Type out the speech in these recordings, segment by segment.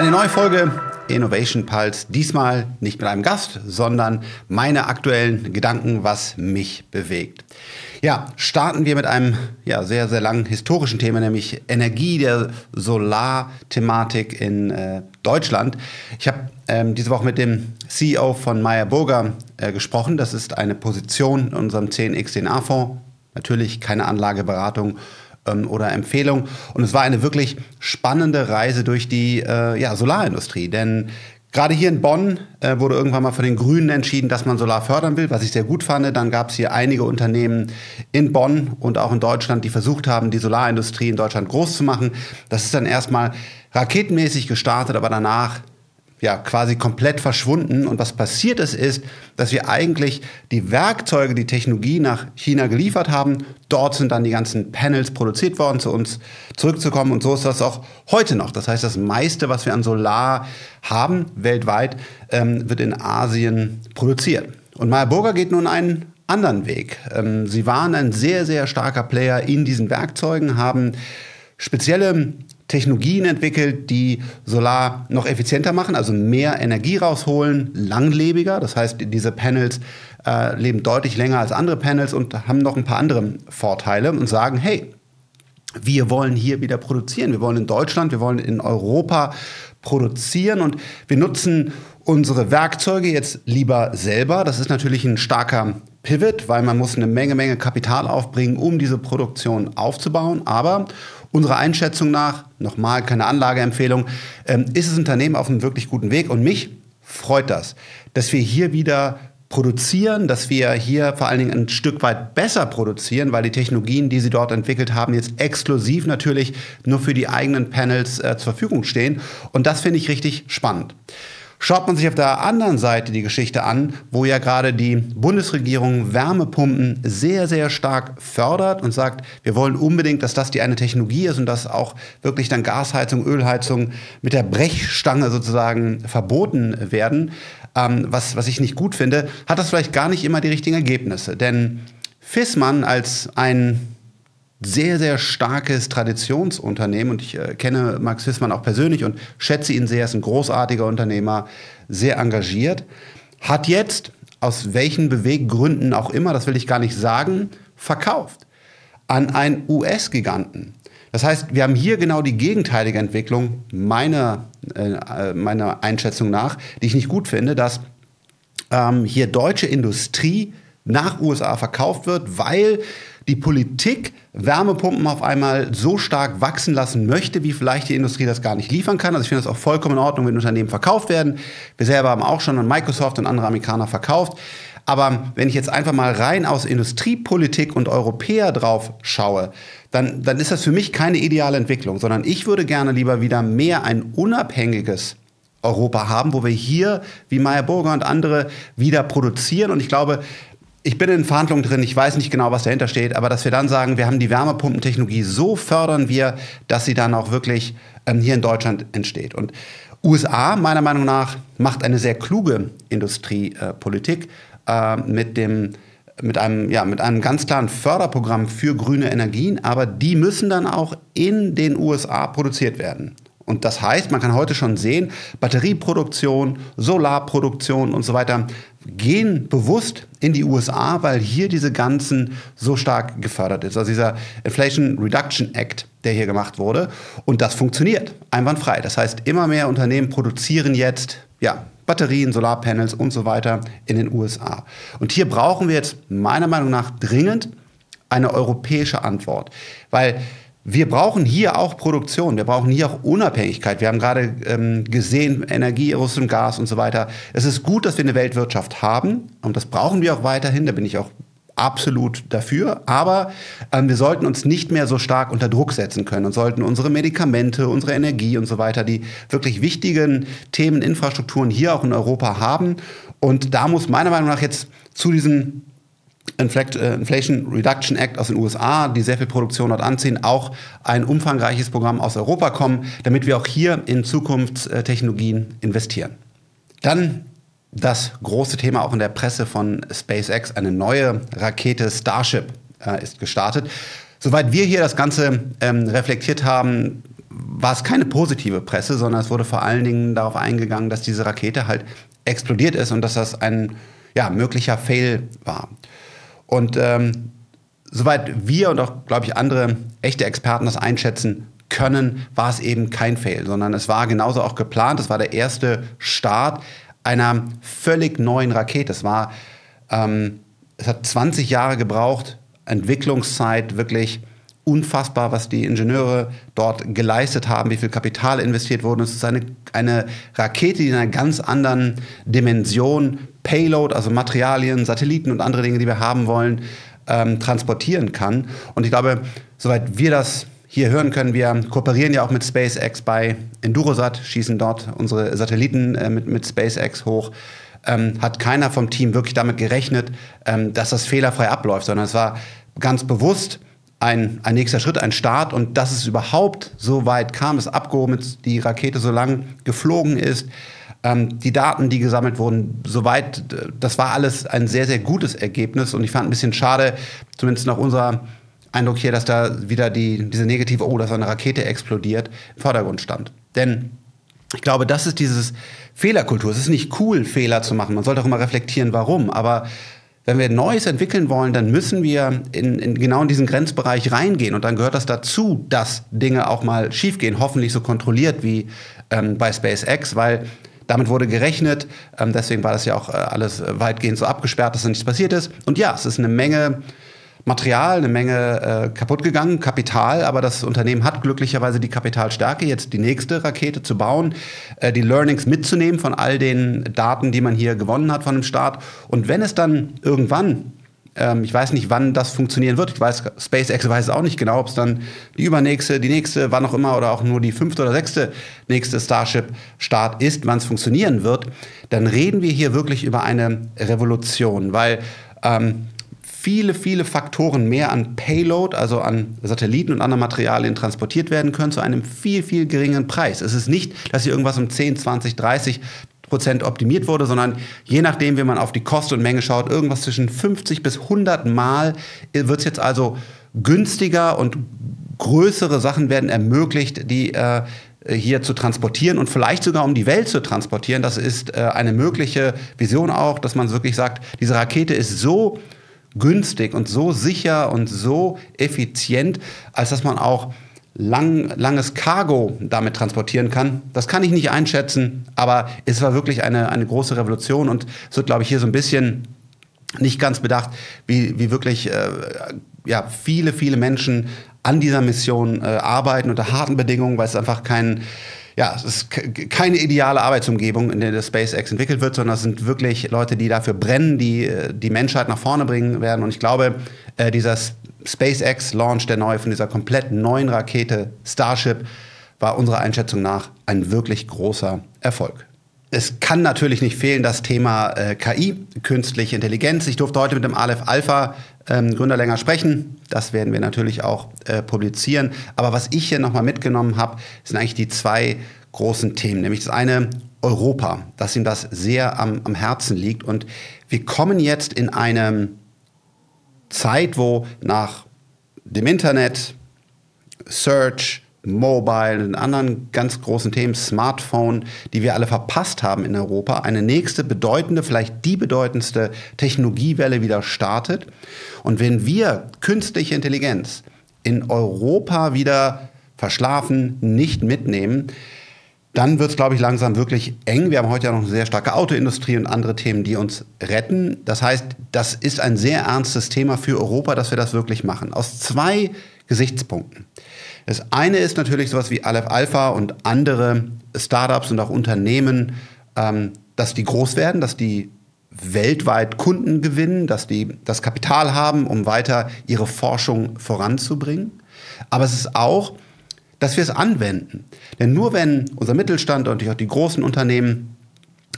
Eine neue Folge Innovation Pulse. Diesmal nicht mit einem Gast, sondern meine aktuellen Gedanken, was mich bewegt. Ja, starten wir mit einem ja, sehr, sehr langen historischen Thema, nämlich Energie, der Solarthematik in äh, Deutschland. Ich habe ähm, diese Woche mit dem CEO von Meyer Burger äh, gesprochen. Das ist eine Position in unserem 10x DNA-Fonds. Natürlich keine Anlageberatung ähm, oder Empfehlung. Und es war eine wirklich spannende Reise durch die äh, ja, Solarindustrie. Denn Gerade hier in Bonn äh, wurde irgendwann mal von den Grünen entschieden, dass man Solar fördern will, was ich sehr gut fand. Dann gab es hier einige Unternehmen in Bonn und auch in Deutschland, die versucht haben, die Solarindustrie in Deutschland groß zu machen. Das ist dann erstmal raketenmäßig gestartet, aber danach ja quasi komplett verschwunden. Und was passiert ist, ist, dass wir eigentlich die Werkzeuge, die Technologie nach China geliefert haben. Dort sind dann die ganzen Panels produziert worden, zu uns zurückzukommen. Und so ist das auch heute noch. Das heißt, das meiste, was wir an Solar haben weltweit, ähm, wird in Asien produziert. Und Meyer Burger geht nun einen anderen Weg. Ähm, sie waren ein sehr, sehr starker Player in diesen Werkzeugen, haben spezielle Technologien entwickelt, die Solar noch effizienter machen, also mehr Energie rausholen, langlebiger. Das heißt, diese Panels äh, leben deutlich länger als andere Panels und haben noch ein paar andere Vorteile und sagen, hey, wir wollen hier wieder produzieren. Wir wollen in Deutschland, wir wollen in Europa produzieren und wir nutzen unsere Werkzeuge jetzt lieber selber. Das ist natürlich ein starker Pivot, weil man muss eine Menge, Menge Kapital aufbringen, um diese Produktion aufzubauen. Aber Unserer Einschätzung nach, nochmal keine Anlageempfehlung, ähm, ist das Unternehmen auf einem wirklich guten Weg und mich freut das, dass wir hier wieder produzieren, dass wir hier vor allen Dingen ein Stück weit besser produzieren, weil die Technologien, die sie dort entwickelt haben, jetzt exklusiv natürlich nur für die eigenen Panels äh, zur Verfügung stehen. Und das finde ich richtig spannend. Schaut man sich auf der anderen Seite die Geschichte an, wo ja gerade die Bundesregierung Wärmepumpen sehr, sehr stark fördert und sagt, wir wollen unbedingt, dass das die eine Technologie ist und dass auch wirklich dann Gasheizung, Ölheizung mit der Brechstange sozusagen verboten werden, ähm, was, was ich nicht gut finde, hat das vielleicht gar nicht immer die richtigen Ergebnisse. Denn Fissmann als ein sehr, sehr starkes Traditionsunternehmen und ich äh, kenne Max Fissmann auch persönlich und schätze ihn sehr, er ist ein großartiger Unternehmer, sehr engagiert, hat jetzt, aus welchen Beweggründen auch immer, das will ich gar nicht sagen, verkauft an einen US-Giganten. Das heißt, wir haben hier genau die gegenteilige Entwicklung meiner, äh, meiner Einschätzung nach, die ich nicht gut finde, dass ähm, hier deutsche Industrie nach USA verkauft wird, weil die Politik Wärmepumpen auf einmal so stark wachsen lassen möchte, wie vielleicht die Industrie das gar nicht liefern kann. Also ich finde das auch vollkommen in Ordnung, wenn Unternehmen verkauft werden. Wir selber haben auch schon an Microsoft und andere Amerikaner verkauft. Aber wenn ich jetzt einfach mal rein aus Industriepolitik und Europäer drauf schaue, dann, dann ist das für mich keine ideale Entwicklung, sondern ich würde gerne lieber wieder mehr ein unabhängiges Europa haben, wo wir hier, wie Meyer Burger und andere, wieder produzieren. Und ich glaube, ich bin in Verhandlungen drin, ich weiß nicht genau, was dahinter steht, aber dass wir dann sagen, wir haben die Wärmepumpentechnologie, so fördern wir, dass sie dann auch wirklich ähm, hier in Deutschland entsteht. Und USA, meiner Meinung nach, macht eine sehr kluge Industriepolitik äh, mit dem mit einem, ja, mit einem ganz klaren Förderprogramm für grüne Energien, aber die müssen dann auch in den USA produziert werden. Und das heißt, man kann heute schon sehen, Batterieproduktion, Solarproduktion und so weiter gehen bewusst in die USA, weil hier diese ganzen so stark gefördert ist. Also dieser Inflation Reduction Act, der hier gemacht wurde. Und das funktioniert einwandfrei. Das heißt, immer mehr Unternehmen produzieren jetzt ja, Batterien, Solarpanels und so weiter in den USA. Und hier brauchen wir jetzt meiner Meinung nach dringend eine europäische Antwort. Weil wir brauchen hier auch Produktion, wir brauchen hier auch Unabhängigkeit. Wir haben gerade ähm, gesehen, Energie, Russland, Gas und so weiter. Es ist gut, dass wir eine Weltwirtschaft haben und das brauchen wir auch weiterhin, da bin ich auch absolut dafür. Aber ähm, wir sollten uns nicht mehr so stark unter Druck setzen können und sollten unsere Medikamente, unsere Energie und so weiter, die wirklich wichtigen Themen, Infrastrukturen hier auch in Europa haben. Und da muss meiner Meinung nach jetzt zu diesen Inflation Reduction Act aus den USA, die sehr viel Produktion dort anziehen, auch ein umfangreiches Programm aus Europa kommen, damit wir auch hier in Zukunftstechnologien investieren. Dann das große Thema auch in der Presse von SpaceX, eine neue Rakete Starship äh, ist gestartet. Soweit wir hier das Ganze ähm, reflektiert haben, war es keine positive Presse, sondern es wurde vor allen Dingen darauf eingegangen, dass diese Rakete halt explodiert ist und dass das ein ja, möglicher Fail war. Und ähm, soweit wir und auch, glaube ich, andere echte Experten das einschätzen können, war es eben kein Fail, sondern es war genauso auch geplant. Es war der erste Start einer völlig neuen Rakete. Es war, ähm, es hat 20 Jahre gebraucht, Entwicklungszeit wirklich unfassbar, was die Ingenieure dort geleistet haben, wie viel Kapital investiert wurde. Es ist eine, eine Rakete, die in einer ganz anderen Dimension Payload, also Materialien, Satelliten und andere Dinge, die wir haben wollen, ähm, transportieren kann. Und ich glaube, soweit wir das hier hören können, wir kooperieren ja auch mit SpaceX bei Endurosat, schießen dort unsere Satelliten äh, mit, mit SpaceX hoch. Ähm, hat keiner vom Team wirklich damit gerechnet, ähm, dass das fehlerfrei abläuft, sondern es war ganz bewusst ein, ein nächster Schritt, ein Start und dass es überhaupt so weit kam, dass abgehoben ist, die Rakete so lang geflogen ist, ähm, die Daten, die gesammelt wurden, soweit, das war alles ein sehr, sehr gutes Ergebnis und ich fand ein bisschen schade, zumindest nach unserer Eindruck hier, dass da wieder die, diese negative, oh, dass eine Rakete explodiert, im Vordergrund stand. Denn ich glaube, das ist dieses Fehlerkultur. Es ist nicht cool, Fehler zu machen. Man sollte auch immer reflektieren, warum. Aber wenn wir Neues entwickeln wollen, dann müssen wir in, in, genau in diesen Grenzbereich reingehen. Und dann gehört das dazu, dass Dinge auch mal schiefgehen, hoffentlich so kontrolliert wie ähm, bei SpaceX, weil damit wurde gerechnet. Ähm, deswegen war das ja auch äh, alles weitgehend so abgesperrt, dass da nichts passiert ist. Und ja, es ist eine Menge Material, eine Menge äh, kaputt gegangen, Kapital, aber das Unternehmen hat glücklicherweise die Kapitalstärke, jetzt die nächste Rakete zu bauen, äh, die Learnings mitzunehmen von all den Daten, die man hier gewonnen hat von dem Start. Und wenn es dann irgendwann ähm, ich weiß nicht, wann das funktionieren wird. Ich weiß, SpaceX weiß es auch nicht genau, ob es dann die übernächste, die nächste, wann auch immer, oder auch nur die fünfte oder sechste nächste Starship-Start ist, wann es funktionieren wird. Dann reden wir hier wirklich über eine Revolution, weil ähm, viele, viele Faktoren mehr an Payload, also an Satelliten und anderen Materialien transportiert werden können zu einem viel, viel geringeren Preis. Es ist nicht, dass hier irgendwas um 10, 20, 30 Prozent optimiert wurde, sondern je nachdem, wie man auf die Kosten und Menge schaut, irgendwas zwischen 50 bis 100 Mal wird es jetzt also günstiger und größere Sachen werden ermöglicht, die äh, hier zu transportieren und vielleicht sogar um die Welt zu transportieren. Das ist äh, eine mögliche Vision auch, dass man wirklich sagt, diese Rakete ist so günstig und so sicher und so effizient, als dass man auch lang, langes Cargo damit transportieren kann. Das kann ich nicht einschätzen, aber es war wirklich eine, eine große Revolution und es wird, glaube ich, hier so ein bisschen nicht ganz bedacht, wie, wie wirklich äh, ja, viele, viele Menschen an dieser Mission äh, arbeiten unter harten Bedingungen, weil es einfach kein ja, es ist keine ideale Arbeitsumgebung, in der das SpaceX entwickelt wird, sondern es sind wirklich Leute, die dafür brennen, die äh, die Menschheit nach vorne bringen werden. Und ich glaube, äh, dieser SpaceX-Launch, der neue von dieser komplett neuen Rakete Starship, war unserer Einschätzung nach ein wirklich großer Erfolg. Es kann natürlich nicht fehlen das Thema äh, KI, künstliche Intelligenz. Ich durfte heute mit dem Aleph Alpha ähm, Gründer länger sprechen. Das werden wir natürlich auch äh, publizieren. Aber was ich hier nochmal mitgenommen habe, sind eigentlich die zwei großen Themen. Nämlich das eine Europa, dass ihm das sehr am, am Herzen liegt. Und wir kommen jetzt in eine Zeit, wo nach dem Internet, Search, Mobile und anderen ganz großen Themen, Smartphone, die wir alle verpasst haben in Europa, eine nächste bedeutende, vielleicht die bedeutendste Technologiewelle wieder startet. Und wenn wir künstliche Intelligenz in Europa wieder verschlafen, nicht mitnehmen, dann wird es, glaube ich, langsam wirklich eng. Wir haben heute ja noch eine sehr starke Autoindustrie und andere Themen, die uns retten. Das heißt, das ist ein sehr ernstes Thema für Europa, dass wir das wirklich machen. Aus zwei Gesichtspunkten. Das eine ist natürlich sowas wie Aleph Alpha und andere Startups und auch Unternehmen, ähm, dass die groß werden, dass die weltweit Kunden gewinnen, dass die das Kapital haben, um weiter ihre Forschung voranzubringen. Aber es ist auch, dass wir es anwenden. Denn nur wenn unser Mittelstand und auch die großen Unternehmen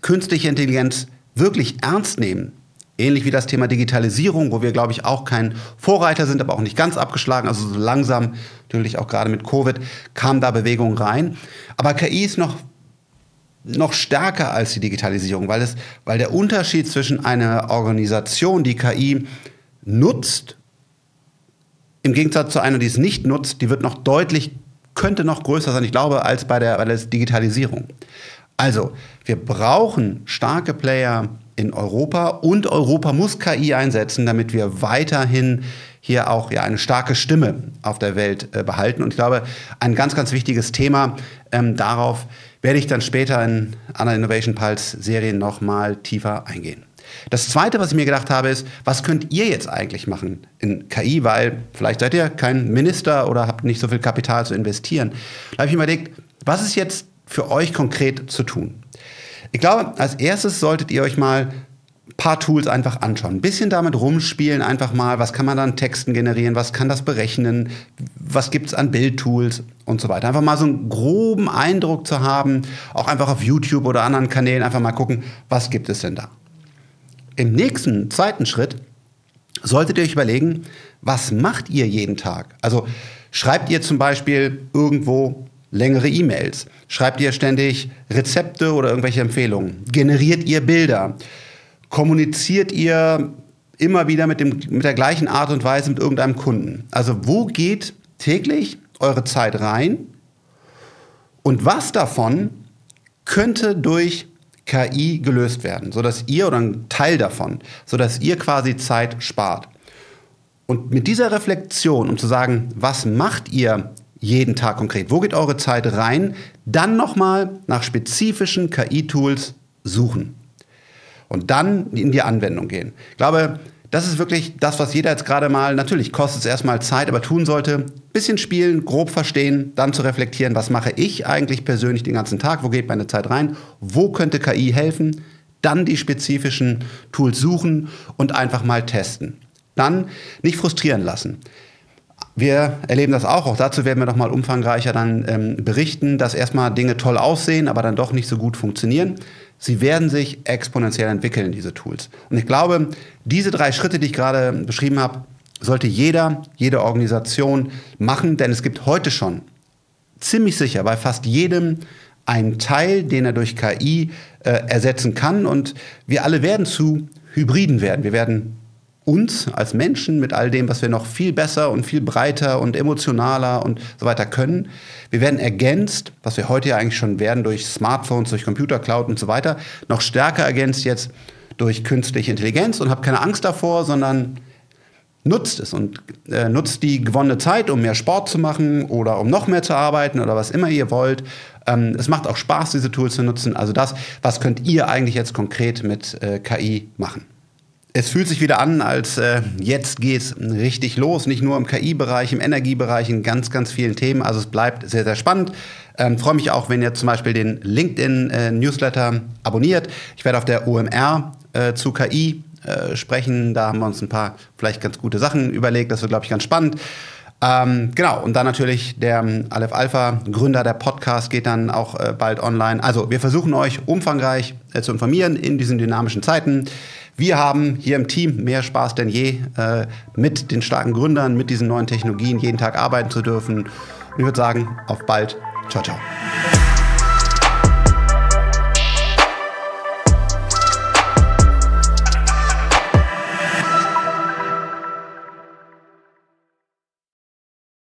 künstliche Intelligenz wirklich ernst nehmen, Ähnlich wie das Thema Digitalisierung, wo wir, glaube ich, auch kein Vorreiter sind, aber auch nicht ganz abgeschlagen. Also so langsam, natürlich auch gerade mit Covid, kam da Bewegung rein. Aber KI ist noch, noch stärker als die Digitalisierung, weil, es, weil der Unterschied zwischen einer Organisation, die KI nutzt, im Gegensatz zu einer, die es nicht nutzt, die wird noch deutlich könnte noch größer sein, ich glaube, als bei der, bei der Digitalisierung. Also, wir brauchen starke Player in Europa und Europa muss KI einsetzen, damit wir weiterhin hier auch ja, eine starke Stimme auf der Welt äh, behalten. Und ich glaube, ein ganz, ganz wichtiges Thema, ähm, darauf werde ich dann später in anderen Innovation Pulse Serien nochmal tiefer eingehen. Das zweite, was ich mir gedacht habe, ist, was könnt ihr jetzt eigentlich machen in KI, weil vielleicht seid ihr kein Minister oder habt nicht so viel Kapital zu investieren. Da habe ich mir überlegt, was ist jetzt für euch konkret zu tun? Ich glaube, als erstes solltet ihr euch mal ein paar Tools einfach anschauen. Ein bisschen damit rumspielen, einfach mal, was kann man dann Texten generieren, was kann das berechnen, was gibt es an Bildtools und so weiter. Einfach mal so einen groben Eindruck zu haben, auch einfach auf YouTube oder anderen Kanälen einfach mal gucken, was gibt es denn da. Im nächsten, zweiten Schritt solltet ihr euch überlegen, was macht ihr jeden Tag? Also schreibt ihr zum Beispiel irgendwo längere E-Mails? Schreibt ihr ständig Rezepte oder irgendwelche Empfehlungen? Generiert ihr Bilder? Kommuniziert ihr immer wieder mit, dem, mit der gleichen Art und Weise mit irgendeinem Kunden? Also wo geht täglich eure Zeit rein? Und was davon könnte durch KI gelöst werden, sodass ihr oder ein Teil davon, sodass ihr quasi Zeit spart. Und mit dieser Reflexion, um zu sagen, was macht ihr jeden Tag konkret, wo geht eure Zeit rein, dann nochmal nach spezifischen KI-Tools suchen und dann in die Anwendung gehen. Ich glaube, das ist wirklich das, was jeder jetzt gerade mal, natürlich kostet es erstmal Zeit, aber tun sollte. Bisschen spielen, grob verstehen, dann zu reflektieren, was mache ich eigentlich persönlich den ganzen Tag, wo geht meine Zeit rein, wo könnte KI helfen, dann die spezifischen Tools suchen und einfach mal testen. Dann nicht frustrieren lassen. Wir erleben das auch, auch dazu werden wir noch mal umfangreicher dann ähm, berichten, dass erstmal Dinge toll aussehen, aber dann doch nicht so gut funktionieren. Sie werden sich exponentiell entwickeln, diese Tools. Und ich glaube, diese drei Schritte, die ich gerade beschrieben habe, sollte jeder, jede Organisation machen, denn es gibt heute schon ziemlich sicher bei fast jedem einen Teil, den er durch KI äh, ersetzen kann. Und wir alle werden zu Hybriden werden. Wir werden uns als Menschen mit all dem, was wir noch viel besser und viel breiter und emotionaler und so weiter können. Wir werden ergänzt, was wir heute ja eigentlich schon werden, durch Smartphones, durch Computer, Cloud und so weiter, noch stärker ergänzt jetzt durch künstliche Intelligenz und habt keine Angst davor, sondern nutzt es und äh, nutzt die gewonnene Zeit, um mehr Sport zu machen oder um noch mehr zu arbeiten oder was immer ihr wollt. Ähm, es macht auch Spaß, diese Tools zu nutzen. Also das, was könnt ihr eigentlich jetzt konkret mit äh, KI machen? Es fühlt sich wieder an, als äh, jetzt es richtig los, nicht nur im KI-Bereich, im Energiebereich, in ganz, ganz vielen Themen. Also es bleibt sehr, sehr spannend. Ähm, Freue mich auch, wenn ihr zum Beispiel den LinkedIn-Newsletter äh, abonniert. Ich werde auf der OMR äh, zu KI äh, sprechen. Da haben wir uns ein paar vielleicht ganz gute Sachen überlegt. Das wird, glaube ich, ganz spannend. Ähm, genau, und dann natürlich der ähm, Aleph Alpha, Gründer der Podcast, geht dann auch äh, bald online. Also wir versuchen euch umfangreich äh, zu informieren in diesen dynamischen Zeiten. Wir haben hier im Team mehr Spaß denn je, äh, mit den starken Gründern, mit diesen neuen Technologien jeden Tag arbeiten zu dürfen. Und ich würde sagen, auf bald. Ciao, ciao.